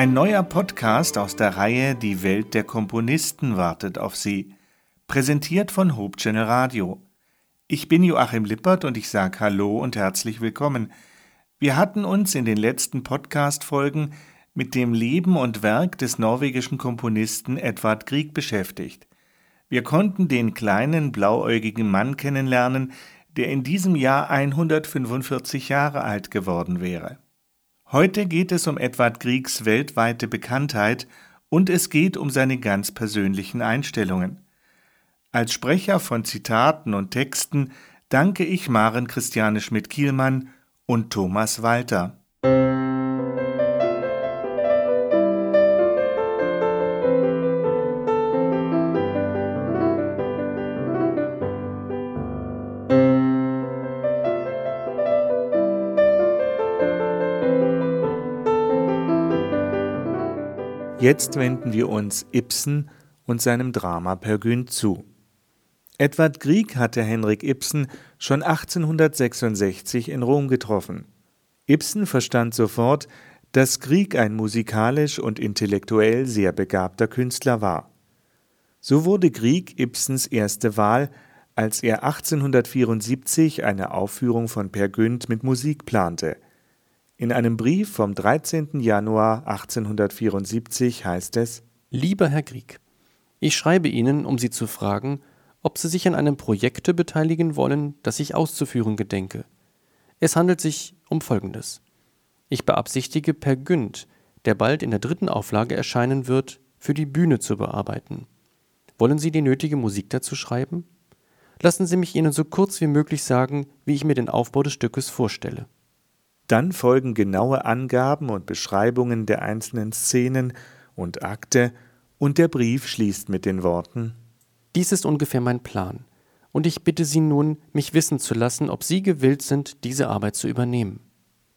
Ein neuer Podcast aus der Reihe Die Welt der Komponisten wartet auf Sie, präsentiert von Hope Channel Radio. Ich bin Joachim Lippert und ich sage Hallo und herzlich willkommen. Wir hatten uns in den letzten Podcast-Folgen mit dem Leben und Werk des norwegischen Komponisten Edvard Grieg beschäftigt. Wir konnten den kleinen blauäugigen Mann kennenlernen, der in diesem Jahr 145 Jahre alt geworden wäre. Heute geht es um Edward Griegs weltweite Bekanntheit und es geht um seine ganz persönlichen Einstellungen. Als Sprecher von Zitaten und Texten danke ich Maren Christiane Schmidt-Kielmann und Thomas Walter. Jetzt wenden wir uns Ibsen und seinem Drama Per Gün zu. Edward Grieg hatte Henrik Ibsen schon 1866 in Rom getroffen. Ibsen verstand sofort, dass Grieg ein musikalisch und intellektuell sehr begabter Künstler war. So wurde Grieg Ibsens erste Wahl, als er 1874 eine Aufführung von Per Günd mit Musik plante – in einem Brief vom 13. Januar 1874 heißt es Lieber Herr Grieg, ich schreibe Ihnen, um Sie zu fragen, ob Sie sich an einem Projekte beteiligen wollen, das ich auszuführen gedenke. Es handelt sich um Folgendes. Ich beabsichtige Per Günd, der bald in der dritten Auflage erscheinen wird, für die Bühne zu bearbeiten. Wollen Sie die nötige Musik dazu schreiben? Lassen Sie mich Ihnen so kurz wie möglich sagen, wie ich mir den Aufbau des Stückes vorstelle. Dann folgen genaue Angaben und Beschreibungen der einzelnen Szenen und Akte, und der Brief schließt mit den Worten Dies ist ungefähr mein Plan, und ich bitte Sie nun, mich wissen zu lassen, ob Sie gewillt sind, diese Arbeit zu übernehmen.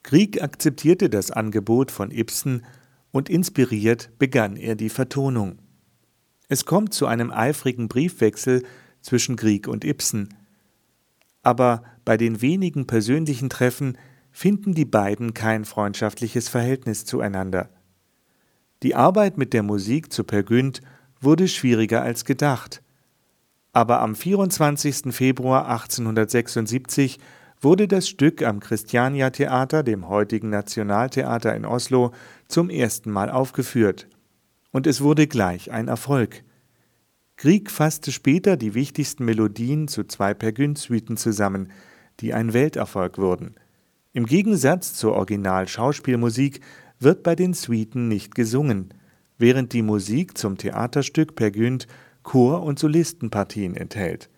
Krieg akzeptierte das Angebot von Ibsen und inspiriert begann er die Vertonung. Es kommt zu einem eifrigen Briefwechsel zwischen Krieg und Ibsen. Aber bei den wenigen persönlichen Treffen finden die beiden kein freundschaftliches Verhältnis zueinander. Die Arbeit mit der Musik zu Per wurde schwieriger als gedacht. Aber am 24. Februar 1876 wurde das Stück am Christiania Theater, dem heutigen Nationaltheater in Oslo, zum ersten Mal aufgeführt. Und es wurde gleich ein Erfolg. Grieg fasste später die wichtigsten Melodien zu zwei Per Günd-Suiten zusammen, die ein Welterfolg wurden. Im Gegensatz zur Original-Schauspielmusik wird bei den Suiten nicht gesungen, während die Musik zum Theaterstück Per Günd Chor- und Solistenpartien enthält.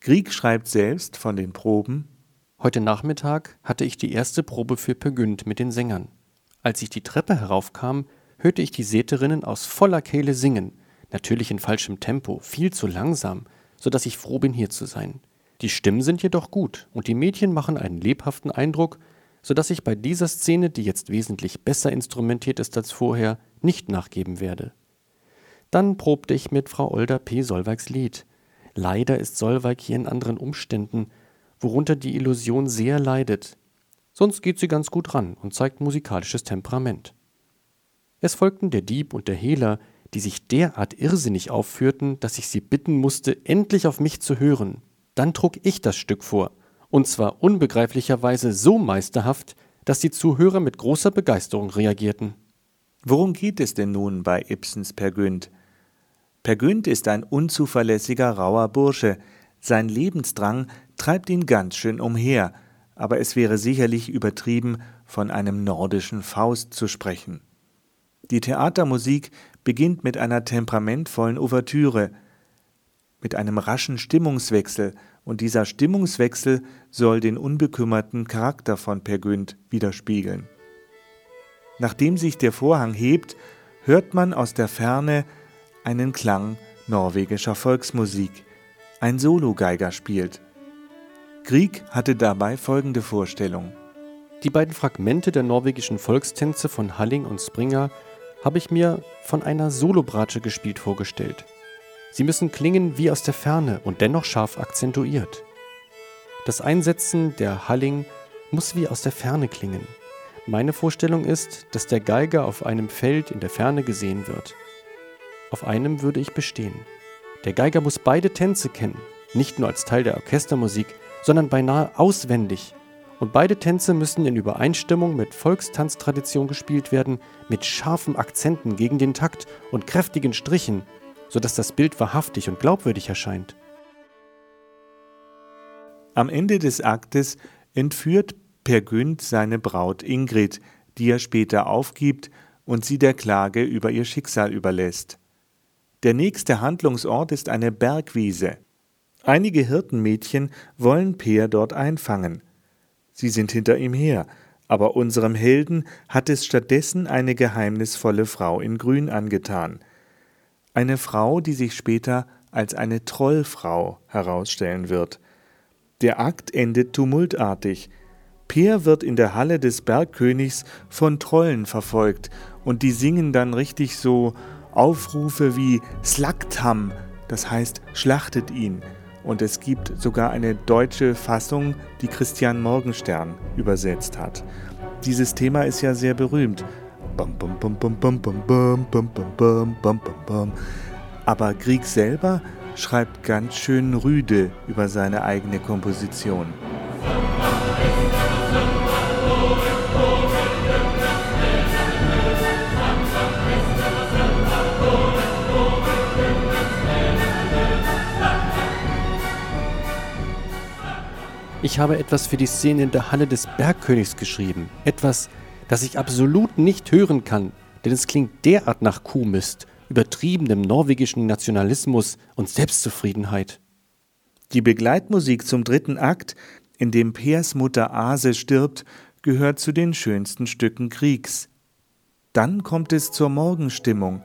Grieg schreibt selbst von den Proben Heute Nachmittag hatte ich die erste Probe für Per Günd mit den Sängern. Als ich die Treppe heraufkam, hörte ich die Säterinnen aus voller Kehle singen, natürlich in falschem Tempo, viel zu langsam, so dass ich froh bin, hier zu sein. Die Stimmen sind jedoch gut und die Mädchen machen einen lebhaften Eindruck, so dass ich bei dieser Szene, die jetzt wesentlich besser instrumentiert ist als vorher, nicht nachgeben werde. Dann probte ich mit Frau Olda P. Solveigs Lied. Leider ist Solveig hier in anderen Umständen, worunter die Illusion sehr leidet. Sonst geht sie ganz gut ran und zeigt musikalisches Temperament. Es folgten der Dieb und der Hehler, die sich derart irrsinnig aufführten, dass ich sie bitten musste, endlich auf mich zu hören. Dann trug ich das Stück vor, und zwar unbegreiflicherweise so meisterhaft, dass die Zuhörer mit großer Begeisterung reagierten. Worum geht es denn nun bei Ibsens Per Günd? Per Günd ist ein unzuverlässiger, rauer Bursche. Sein Lebensdrang treibt ihn ganz schön umher, aber es wäre sicherlich übertrieben, von einem nordischen Faust zu sprechen. Die Theatermusik beginnt mit einer temperamentvollen Ouvertüre, mit einem raschen Stimmungswechsel, und dieser Stimmungswechsel soll den unbekümmerten Charakter von Per Günd widerspiegeln. Nachdem sich der Vorhang hebt, hört man aus der Ferne einen Klang norwegischer Volksmusik. Ein Sologeiger spielt. Grieg hatte dabei folgende Vorstellung. Die beiden Fragmente der norwegischen Volkstänze von Halling und Springer habe ich mir von einer Solobratsche gespielt vorgestellt. Sie müssen klingen wie aus der Ferne und dennoch scharf akzentuiert. Das Einsetzen der Halling muss wie aus der Ferne klingen. Meine Vorstellung ist, dass der Geiger auf einem Feld in der Ferne gesehen wird. Auf einem würde ich bestehen. Der Geiger muss beide Tänze kennen, nicht nur als Teil der Orchestermusik, sondern beinahe auswendig. Und beide Tänze müssen in Übereinstimmung mit Volkstanztradition gespielt werden, mit scharfen Akzenten gegen den Takt und kräftigen Strichen, sodass das Bild wahrhaftig und glaubwürdig erscheint. Am Ende des Aktes entführt Per Günd seine Braut Ingrid, die er später aufgibt und sie der Klage über ihr Schicksal überlässt. Der nächste Handlungsort ist eine Bergwiese. Einige Hirtenmädchen wollen Peer dort einfangen. Sie sind hinter ihm her, aber unserem Helden hat es stattdessen eine geheimnisvolle Frau in Grün angetan. Eine Frau, die sich später als eine Trollfrau herausstellen wird. Der Akt endet tumultartig. Peer wird in der Halle des Bergkönigs von Trollen verfolgt und die singen dann richtig so Aufrufe wie Slaktam, das heißt schlachtet ihn. Und es gibt sogar eine deutsche Fassung, die Christian Morgenstern übersetzt hat. Dieses Thema ist ja sehr berühmt. Aber Grieg selber schreibt ganz schön rüde über seine eigene Komposition. Ich habe etwas für die Szene in der Halle des Bergkönigs geschrieben. Etwas, das ich absolut nicht hören kann, denn es klingt derart nach Kuhmist, übertriebenem norwegischen Nationalismus und Selbstzufriedenheit. Die Begleitmusik zum dritten Akt, in dem Peers Mutter Ase stirbt, gehört zu den schönsten Stücken Kriegs. Dann kommt es zur Morgenstimmung,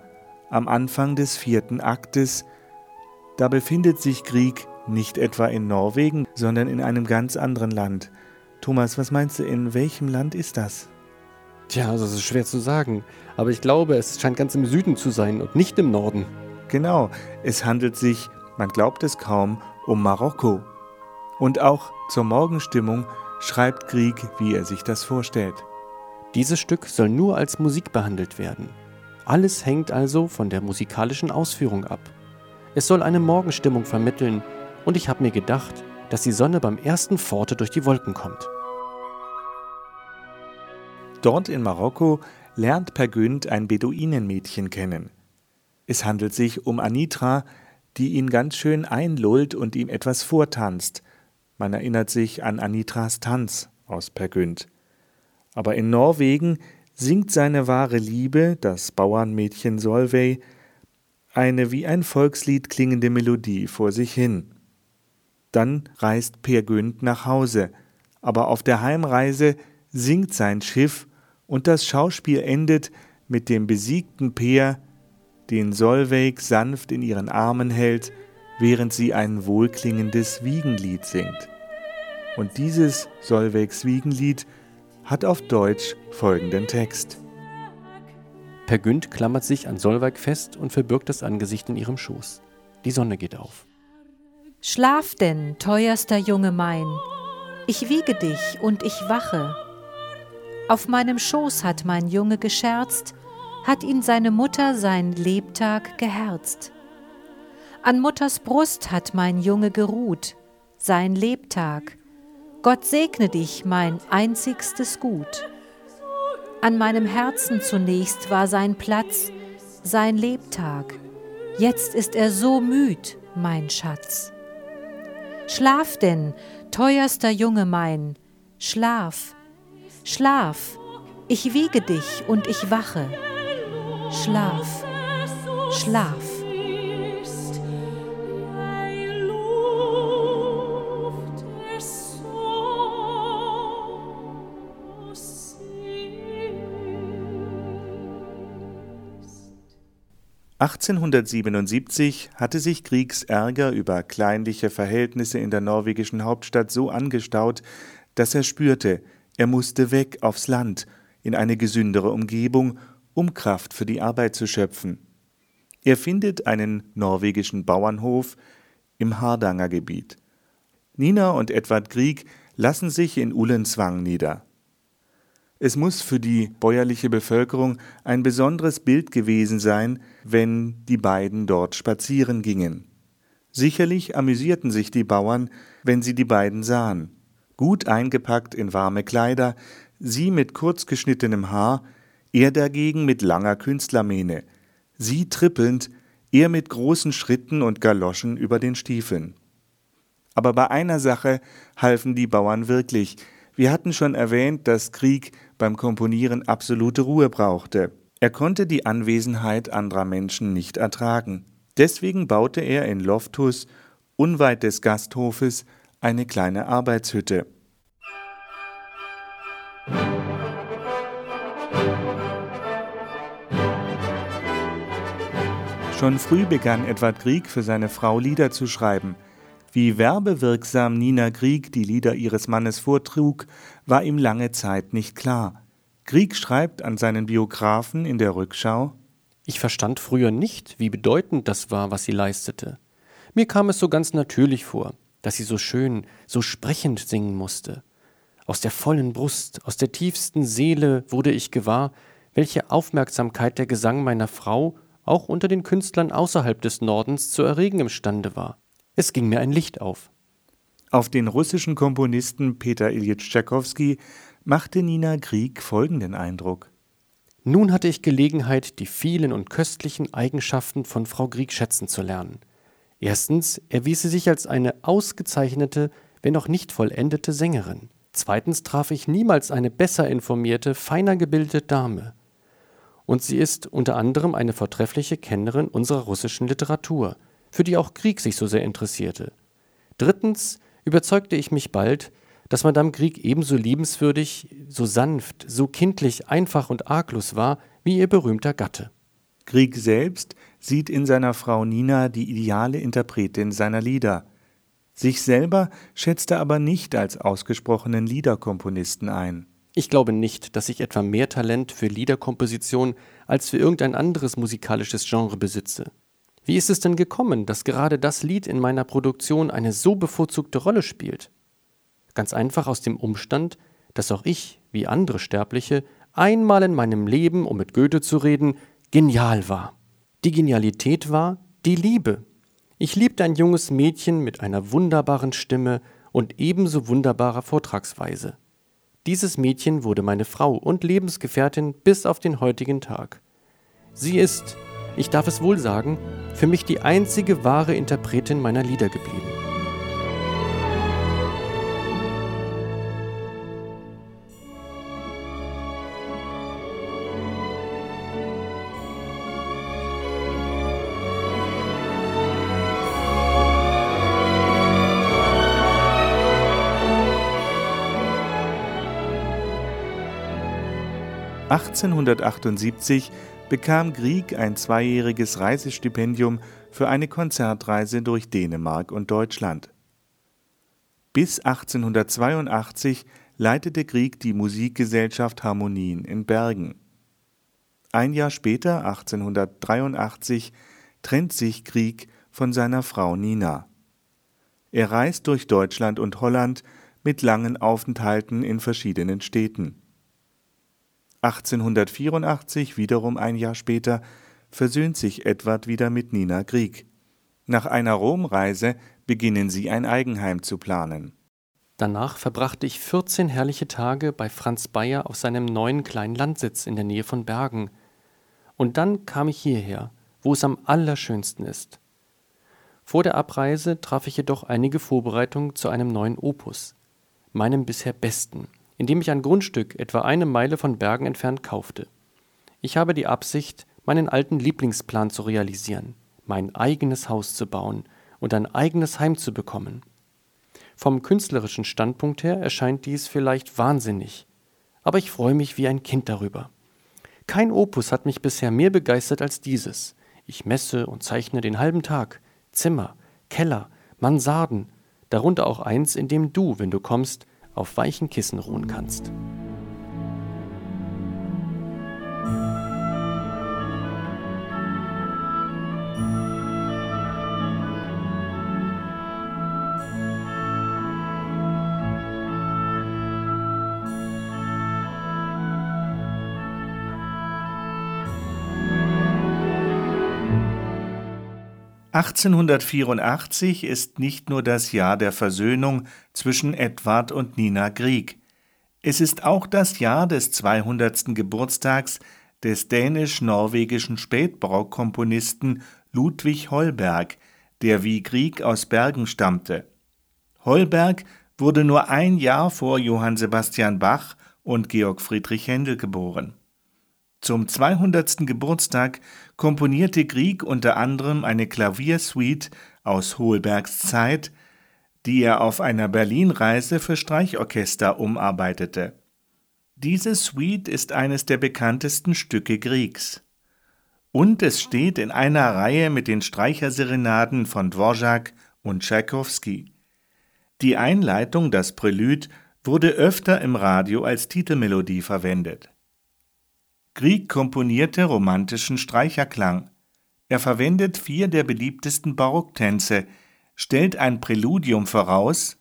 am Anfang des vierten Aktes. Da befindet sich Krieg nicht etwa in Norwegen, sondern in einem ganz anderen Land. Thomas, was meinst du, in welchem Land ist das? Tja, also das ist schwer zu sagen. Aber ich glaube, es scheint ganz im Süden zu sein und nicht im Norden. Genau, es handelt sich, man glaubt es kaum, um Marokko. Und auch zur Morgenstimmung schreibt Grieg, wie er sich das vorstellt. Dieses Stück soll nur als Musik behandelt werden. Alles hängt also von der musikalischen Ausführung ab. Es soll eine Morgenstimmung vermitteln, und ich habe mir gedacht, dass die Sonne beim ersten Pforte durch die Wolken kommt. Dort in Marokko lernt Per Günd ein Beduinenmädchen kennen. Es handelt sich um Anitra, die ihn ganz schön einlullt und ihm etwas vortanzt. Man erinnert sich an Anitras Tanz aus Per Günd. Aber in Norwegen singt seine wahre Liebe, das Bauernmädchen Solveig, eine wie ein Volkslied klingende Melodie vor sich hin. Dann reist Peer Günd nach Hause, aber auf der Heimreise sinkt sein Schiff und das Schauspiel endet mit dem besiegten Peer, den Solveig sanft in ihren Armen hält, während sie ein wohlklingendes Wiegenlied singt. Und dieses Solveigs Wiegenlied hat auf Deutsch folgenden Text. Per Günd klammert sich an Solveig fest und verbirgt das Angesicht in ihrem Schoß. Die Sonne geht auf. Schlaf denn, teuerster Junge mein, ich wiege dich und ich wache. Auf meinem Schoß hat mein Junge gescherzt, hat ihn seine Mutter sein Lebtag geherzt. An Mutters Brust hat mein Junge geruht, sein Lebtag. Gott segne dich, mein einzigstes Gut. An meinem Herzen zunächst war sein Platz, sein Lebtag. Jetzt ist er so müd, mein Schatz. Schlaf denn, teuerster Junge mein, schlaf, schlaf, ich wiege dich und ich wache. Schlaf, schlaf. 1877 hatte sich Kriegs Ärger über kleinliche Verhältnisse in der norwegischen Hauptstadt so angestaut, dass er spürte, er musste weg aufs Land, in eine gesündere Umgebung, um Kraft für die Arbeit zu schöpfen. Er findet einen norwegischen Bauernhof im Hardanger Gebiet. Nina und Edward Grieg lassen sich in Ullenswang nieder. Es muss für die bäuerliche Bevölkerung ein besonderes Bild gewesen sein, wenn die beiden dort spazieren gingen. Sicherlich amüsierten sich die Bauern, wenn sie die beiden sahen. Gut eingepackt in warme Kleider, sie mit kurz geschnittenem Haar, er dagegen mit langer Künstlermähne, sie trippelnd, er mit großen Schritten und Galoschen über den Stiefeln. Aber bei einer Sache halfen die Bauern wirklich. Wir hatten schon erwähnt, dass Krieg beim Komponieren absolute Ruhe brauchte. Er konnte die Anwesenheit anderer Menschen nicht ertragen. Deswegen baute er in Loftus, unweit des Gasthofes, eine kleine Arbeitshütte. Schon früh begann Edward Grieg für seine Frau Lieder zu schreiben. Wie werbewirksam Nina Grieg die Lieder ihres Mannes vortrug, war ihm lange Zeit nicht klar. Grieg schreibt an seinen Biografen in der Rückschau ich verstand früher nicht, wie bedeutend das war, was sie leistete. Mir kam es so ganz natürlich vor, dass sie so schön, so sprechend singen musste. Aus der vollen Brust, aus der tiefsten Seele wurde ich gewahr, welche Aufmerksamkeit der Gesang meiner Frau auch unter den Künstlern außerhalb des Nordens zu erregen imstande war. Es ging mir ein Licht auf. Auf den russischen Komponisten Peter Ilyich Tschaikowski machte Nina Grieg folgenden Eindruck. Nun hatte ich Gelegenheit, die vielen und köstlichen Eigenschaften von Frau Grieg schätzen zu lernen. Erstens erwies sie sich als eine ausgezeichnete, wenn auch nicht vollendete Sängerin. Zweitens traf ich niemals eine besser informierte, feiner gebildete Dame. Und sie ist unter anderem eine vortreffliche Kennerin unserer russischen Literatur, für die auch Krieg sich so sehr interessierte. Drittens überzeugte ich mich bald, dass Madame Grieg ebenso liebenswürdig, so sanft, so kindlich, einfach und arglos war wie ihr berühmter Gatte. Grieg selbst sieht in seiner Frau Nina die ideale Interpretin seiner Lieder. Sich selber schätzt er aber nicht als ausgesprochenen Liederkomponisten ein. Ich glaube nicht, dass ich etwa mehr Talent für Liederkomposition als für irgendein anderes musikalisches Genre besitze. Wie ist es denn gekommen, dass gerade das Lied in meiner Produktion eine so bevorzugte Rolle spielt? Ganz einfach aus dem Umstand, dass auch ich, wie andere Sterbliche, einmal in meinem Leben, um mit Goethe zu reden, genial war. Die Genialität war die Liebe. Ich liebte ein junges Mädchen mit einer wunderbaren Stimme und ebenso wunderbarer Vortragsweise. Dieses Mädchen wurde meine Frau und Lebensgefährtin bis auf den heutigen Tag. Sie ist, ich darf es wohl sagen, für mich die einzige wahre Interpretin meiner Lieder geblieben. 1878 bekam Grieg ein zweijähriges Reisestipendium für eine Konzertreise durch Dänemark und Deutschland. Bis 1882 leitete Grieg die Musikgesellschaft Harmonien in Bergen. Ein Jahr später, 1883, trennt sich Grieg von seiner Frau Nina. Er reist durch Deutschland und Holland mit langen Aufenthalten in verschiedenen Städten. 1884, wiederum ein Jahr später, versöhnt sich Edward wieder mit Nina Grieg. Nach einer Romreise beginnen sie ein Eigenheim zu planen. Danach verbrachte ich 14 herrliche Tage bei Franz Bayer auf seinem neuen kleinen Landsitz in der Nähe von Bergen. Und dann kam ich hierher, wo es am allerschönsten ist. Vor der Abreise traf ich jedoch einige Vorbereitungen zu einem neuen Opus, meinem bisher besten, indem ich ein Grundstück etwa eine Meile von Bergen entfernt kaufte. Ich habe die Absicht, meinen alten Lieblingsplan zu realisieren, mein eigenes Haus zu bauen und ein eigenes Heim zu bekommen. Vom künstlerischen Standpunkt her erscheint dies vielleicht wahnsinnig, aber ich freue mich wie ein Kind darüber. Kein Opus hat mich bisher mehr begeistert als dieses. Ich messe und zeichne den halben Tag, Zimmer, Keller, Mansarden, darunter auch eins, in dem du, wenn du kommst, auf weichen Kissen ruhen kannst. 1884 ist nicht nur das Jahr der Versöhnung zwischen Edward und Nina Grieg. Es ist auch das Jahr des 200. Geburtstags des dänisch-norwegischen Spätbarockkomponisten Ludwig Holberg, der wie Grieg aus Bergen stammte. Holberg wurde nur ein Jahr vor Johann Sebastian Bach und Georg Friedrich Händel geboren. Zum 200. Geburtstag komponierte Grieg unter anderem eine Klaviersuite aus Holbergs Zeit, die er auf einer Berlinreise für Streichorchester umarbeitete. Diese Suite ist eines der bekanntesten Stücke Griegs. Und es steht in einer Reihe mit den Streicherserenaden von Dvorak und Tschaikowski. Die Einleitung, das Prälude, wurde öfter im Radio als Titelmelodie verwendet. Grieg komponierte romantischen Streicherklang. Er verwendet vier der beliebtesten Barocktänze, stellt ein Präludium voraus,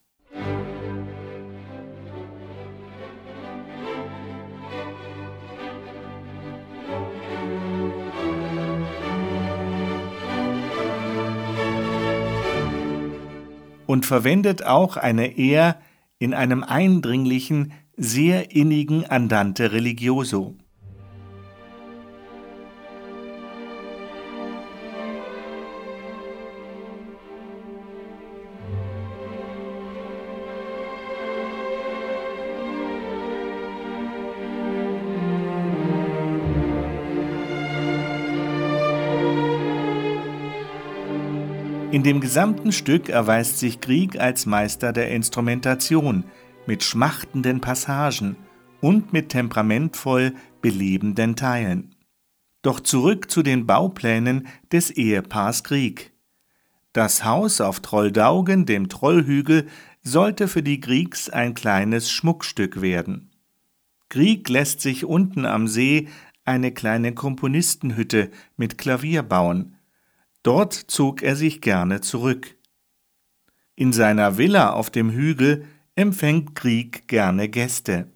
und verwendet auch eine eher in einem eindringlichen, sehr innigen Andante religioso. Dem gesamten Stück erweist sich Grieg als Meister der Instrumentation mit schmachtenden Passagen und mit temperamentvoll belebenden Teilen. Doch zurück zu den Bauplänen des Ehepaars Grieg. Das Haus auf Trolldaugen, dem Trollhügel, sollte für die Griegs ein kleines Schmuckstück werden. Grieg lässt sich unten am See eine kleine Komponistenhütte mit Klavier bauen, Dort zog er sich gerne zurück. In seiner Villa auf dem Hügel empfängt Grieg gerne Gäste.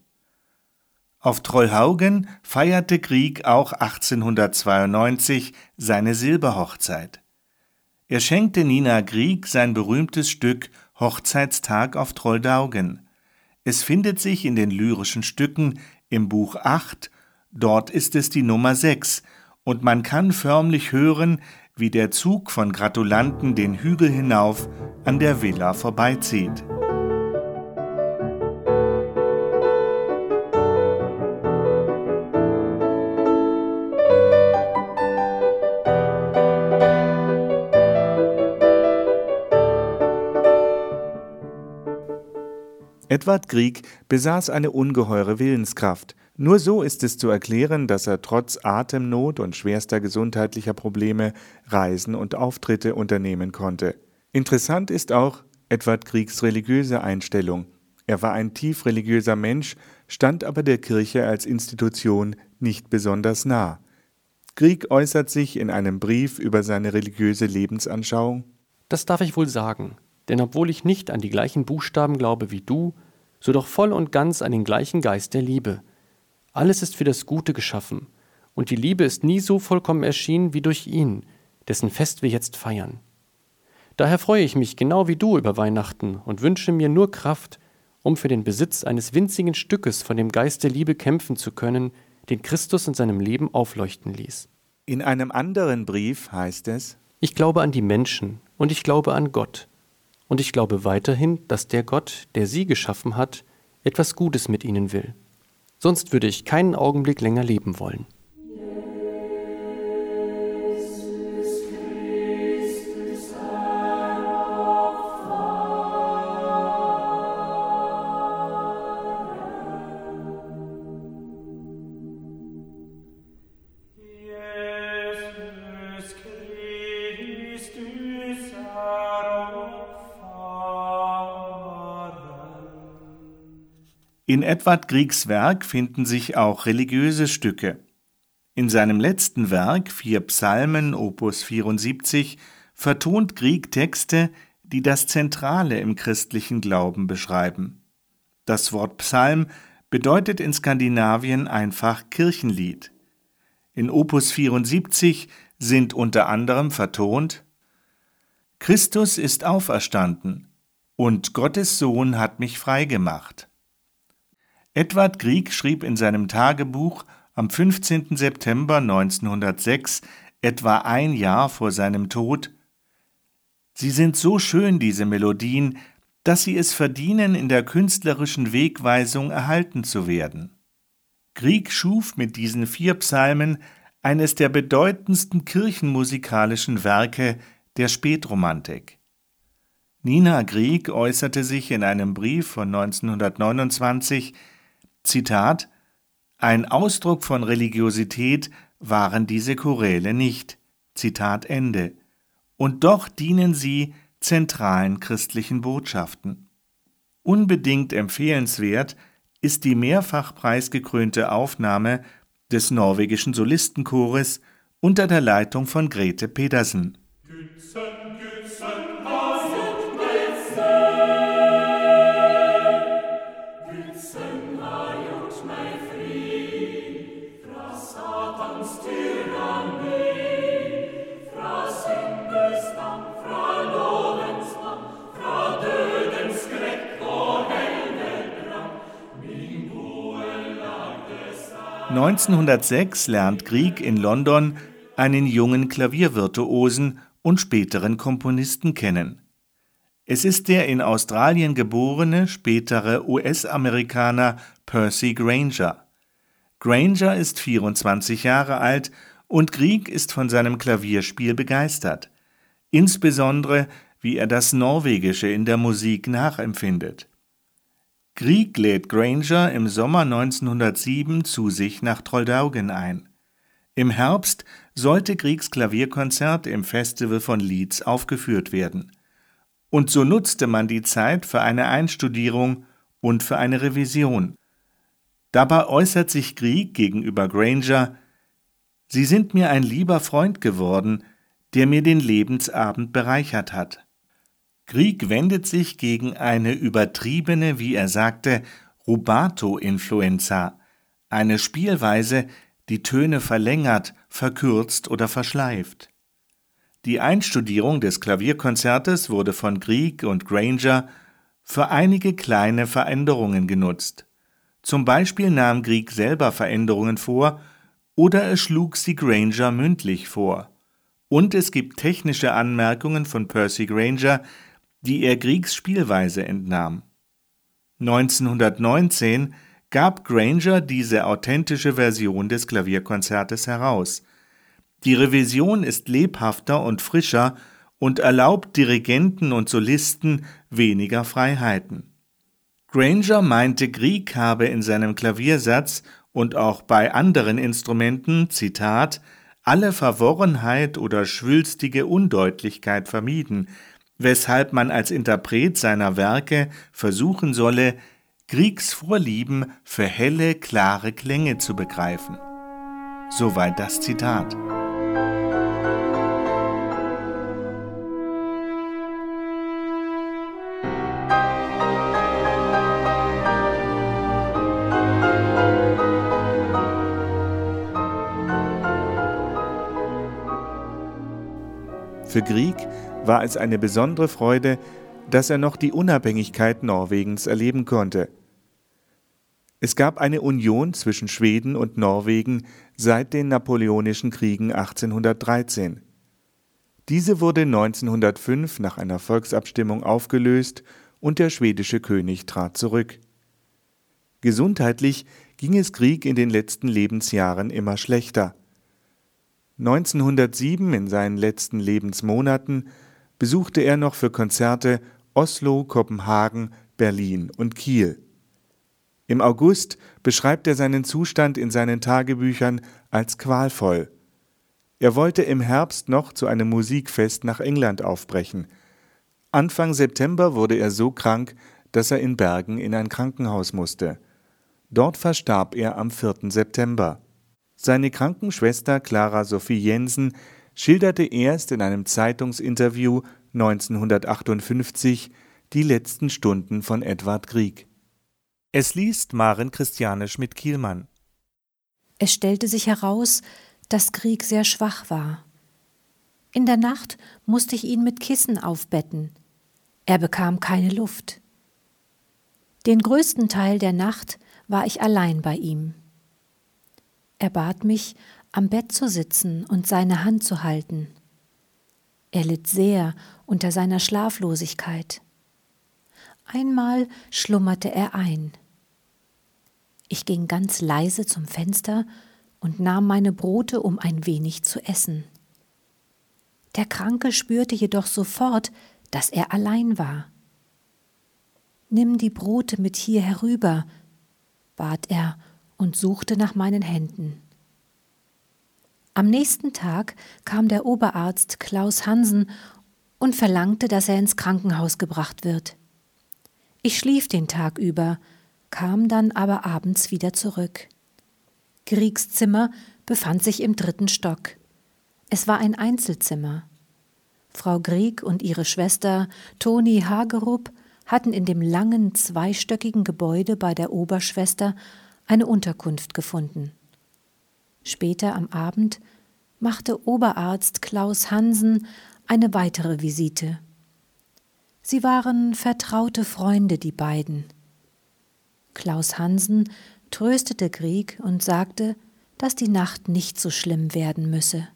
Auf Trollhaugen feierte Grieg auch 1892 seine Silberhochzeit. Er schenkte Nina Grieg sein berühmtes Stück Hochzeitstag auf Trolldaugen. Es findet sich in den lyrischen Stücken im Buch 8, dort ist es die Nummer 6, und man kann förmlich hören, wie der Zug von Gratulanten den Hügel hinauf an der Villa vorbeizieht. Edward Grieg besaß eine ungeheure Willenskraft, nur so ist es zu erklären, dass er trotz Atemnot und schwerster gesundheitlicher Probleme Reisen und Auftritte unternehmen konnte. Interessant ist auch Edward Kriegs religiöse Einstellung. Er war ein tief religiöser Mensch, stand aber der Kirche als Institution nicht besonders nah. Krieg äußert sich in einem Brief über seine religiöse Lebensanschauung. Das darf ich wohl sagen, denn obwohl ich nicht an die gleichen Buchstaben glaube wie du, so doch voll und ganz an den gleichen Geist der Liebe. Alles ist für das Gute geschaffen, und die Liebe ist nie so vollkommen erschienen wie durch ihn, dessen Fest wir jetzt feiern. Daher freue ich mich genau wie du über Weihnachten und wünsche mir nur Kraft, um für den Besitz eines winzigen Stückes von dem Geist der Liebe kämpfen zu können, den Christus in seinem Leben aufleuchten ließ. In einem anderen Brief heißt es, Ich glaube an die Menschen und ich glaube an Gott. Und ich glaube weiterhin, dass der Gott, der sie geschaffen hat, etwas Gutes mit ihnen will sonst würde ich keinen Augenblick länger leben wollen. In Edward Griegs Werk finden sich auch religiöse Stücke. In seinem letzten Werk, Vier Psalmen, Opus 74, vertont Grieg Texte, die das Zentrale im christlichen Glauben beschreiben. Das Wort Psalm bedeutet in Skandinavien einfach Kirchenlied. In Opus 74 sind unter anderem vertont Christus ist auferstanden und Gottes Sohn hat mich frei gemacht. Edward Grieg schrieb in seinem Tagebuch am 15. September 1906, etwa ein Jahr vor seinem Tod, Sie sind so schön, diese Melodien, dass sie es verdienen, in der künstlerischen Wegweisung erhalten zu werden. Grieg schuf mit diesen vier Psalmen eines der bedeutendsten kirchenmusikalischen Werke der Spätromantik. Nina Grieg äußerte sich in einem Brief von 1929, Zitat, ein Ausdruck von Religiosität waren diese Choräle nicht. Zitat Ende. Und doch dienen sie zentralen christlichen Botschaften. Unbedingt empfehlenswert ist die mehrfach preisgekrönte Aufnahme des norwegischen Solistenchores unter der Leitung von Grete Pedersen. ...1906 lernt Grieg in London einen jungen Klaviervirtuosen und späteren Komponisten kennen. Es ist der in Australien geborene, spätere US-Amerikaner Percy Granger. Granger ist 24 Jahre alt und Grieg ist von seinem Klavierspiel begeistert, insbesondere wie er das Norwegische in der Musik nachempfindet. Grieg lädt Granger im Sommer 1907 zu sich nach Troldaugen ein. Im Herbst sollte Griegs Klavierkonzert im Festival von Leeds aufgeführt werden. Und so nutzte man die Zeit für eine Einstudierung und für eine Revision. Dabei äußert sich Grieg gegenüber Granger Sie sind mir ein lieber Freund geworden, der mir den Lebensabend bereichert hat. Grieg wendet sich gegen eine übertriebene, wie er sagte, Rubato-Influenza, eine Spielweise, die Töne verlängert, verkürzt oder verschleift. Die Einstudierung des Klavierkonzertes wurde von Grieg und Granger für einige kleine Veränderungen genutzt. Zum Beispiel nahm Grieg selber Veränderungen vor oder er schlug sie Granger mündlich vor. Und es gibt technische Anmerkungen von Percy Granger, die er Griegs Spielweise entnahm. 1919 gab Granger diese authentische Version des Klavierkonzertes heraus. Die Revision ist lebhafter und frischer und erlaubt Dirigenten und Solisten weniger Freiheiten. Granger meinte, Grieg habe in seinem Klaviersatz und auch bei anderen Instrumenten, Zitat, alle Verworrenheit oder schwülstige Undeutlichkeit vermieden, weshalb man als Interpret seiner Werke versuchen solle, Griegs Vorlieben für helle, klare Klänge zu begreifen. Soweit das Zitat. Für Grieg war es eine besondere Freude, dass er noch die Unabhängigkeit Norwegens erleben konnte. Es gab eine Union zwischen Schweden und Norwegen seit den Napoleonischen Kriegen 1813. Diese wurde 1905 nach einer Volksabstimmung aufgelöst und der schwedische König trat zurück. Gesundheitlich ging es Krieg in den letzten Lebensjahren immer schlechter. 1907 in seinen letzten Lebensmonaten besuchte er noch für Konzerte Oslo, Kopenhagen, Berlin und Kiel. Im August beschreibt er seinen Zustand in seinen Tagebüchern als qualvoll. Er wollte im Herbst noch zu einem Musikfest nach England aufbrechen. Anfang September wurde er so krank, dass er in Bergen in ein Krankenhaus musste. Dort verstarb er am 4. September. Seine Krankenschwester Clara Sophie Jensen schilderte erst in einem Zeitungsinterview 1958 die letzten Stunden von Edward Grieg. Es liest Maren Christiane Schmidt-Kielmann. Es stellte sich heraus, dass Grieg sehr schwach war. In der Nacht musste ich ihn mit Kissen aufbetten. Er bekam keine Luft. Den größten Teil der Nacht war ich allein bei ihm. Er bat mich, am Bett zu sitzen und seine Hand zu halten. Er litt sehr unter seiner Schlaflosigkeit. Einmal schlummerte er ein. Ich ging ganz leise zum Fenster und nahm meine Brote, um ein wenig zu essen. Der Kranke spürte jedoch sofort, dass er allein war. Nimm die Brote mit hier herüber, bat er und suchte nach meinen Händen. Am nächsten Tag kam der Oberarzt Klaus Hansen und verlangte, dass er ins Krankenhaus gebracht wird. Ich schlief den Tag über, kam dann aber abends wieder zurück. Griegs Zimmer befand sich im dritten Stock. Es war ein Einzelzimmer. Frau Grieg und ihre Schwester Toni Hagerup hatten in dem langen zweistöckigen Gebäude bei der Oberschwester eine Unterkunft gefunden. Später am Abend machte Oberarzt Klaus Hansen eine weitere Visite. Sie waren vertraute Freunde, die beiden. Klaus Hansen tröstete Grieg und sagte, dass die Nacht nicht so schlimm werden müsse.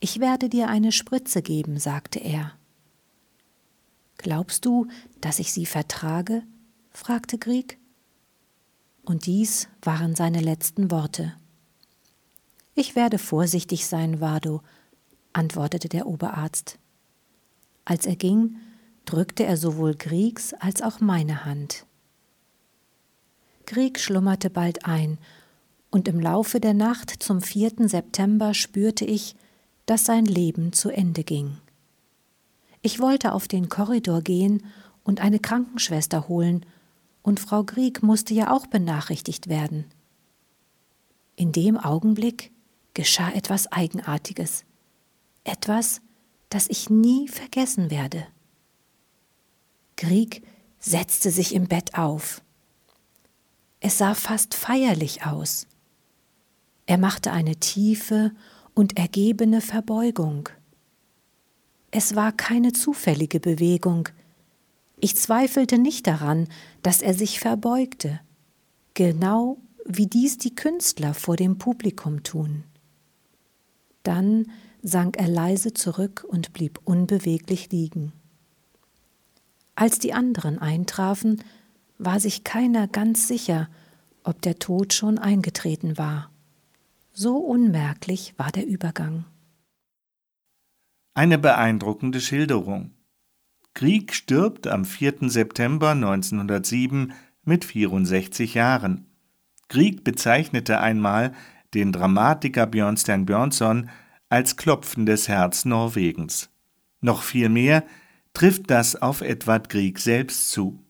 Ich werde dir eine Spritze geben, sagte er. Glaubst du, dass ich sie vertrage? fragte Grieg. Und dies waren seine letzten Worte. Ich werde vorsichtig sein, Vado, antwortete der Oberarzt. Als er ging, drückte er sowohl Griegs als auch meine Hand. Grieg schlummerte bald ein, und im Laufe der Nacht zum 4. September spürte ich, dass sein Leben zu Ende ging. Ich wollte auf den Korridor gehen und eine Krankenschwester holen, und Frau Grieg musste ja auch benachrichtigt werden. In dem Augenblick geschah etwas Eigenartiges, etwas, das ich nie vergessen werde. Grieg setzte sich im Bett auf. Es sah fast feierlich aus. Er machte eine tiefe und ergebene Verbeugung. Es war keine zufällige Bewegung. Ich zweifelte nicht daran, dass er sich verbeugte, genau wie dies die Künstler vor dem Publikum tun. Dann sank er leise zurück und blieb unbeweglich liegen. Als die anderen eintrafen, war sich keiner ganz sicher, ob der Tod schon eingetreten war. So unmerklich war der Übergang. Eine beeindruckende Schilderung. Krieg stirbt am 4. September 1907 mit 64 Jahren. Krieg bezeichnete einmal den Dramatiker Björnstern Björnsson als klopfendes Herz Norwegens. Noch viel mehr trifft das auf Edvard Grieg selbst zu.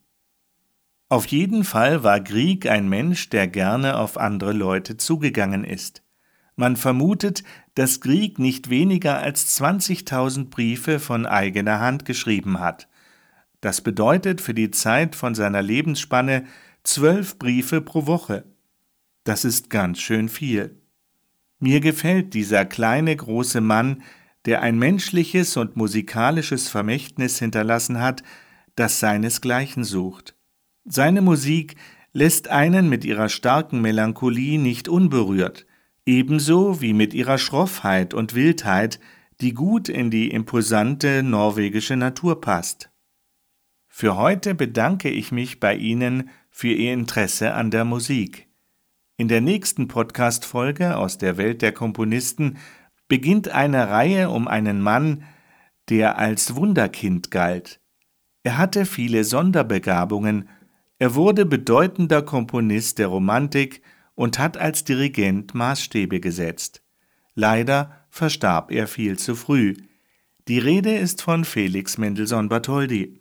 Auf jeden Fall war Grieg ein Mensch, der gerne auf andere Leute zugegangen ist. Man vermutet, dass Grieg nicht weniger als 20.000 Briefe von eigener Hand geschrieben hat. Das bedeutet für die Zeit von seiner Lebensspanne zwölf Briefe pro Woche. Das ist ganz schön viel. Mir gefällt dieser kleine große Mann, der ein menschliches und musikalisches Vermächtnis hinterlassen hat, das seinesgleichen sucht. Seine Musik lässt einen mit ihrer starken Melancholie nicht unberührt, ebenso wie mit ihrer Schroffheit und Wildheit, die gut in die imposante norwegische Natur passt. Für heute bedanke ich mich bei Ihnen für Ihr Interesse an der Musik. In der nächsten Podcast-Folge aus der Welt der Komponisten beginnt eine Reihe um einen Mann, der als Wunderkind galt. Er hatte viele Sonderbegabungen er wurde bedeutender Komponist der Romantik und hat als Dirigent Maßstäbe gesetzt. Leider verstarb er viel zu früh. Die Rede ist von Felix Mendelssohn Bartholdy.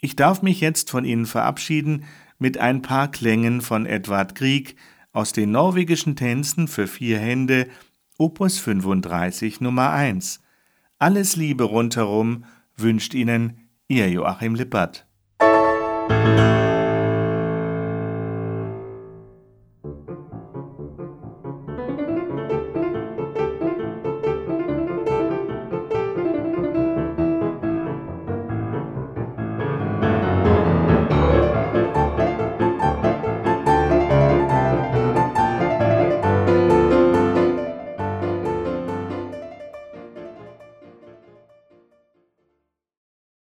Ich darf mich jetzt von Ihnen verabschieden mit ein paar Klängen von Edvard Grieg aus den norwegischen Tänzen für vier Hände, Opus 35 Nummer 1. Alles Liebe rundherum wünscht Ihnen Ihr Joachim Lippert.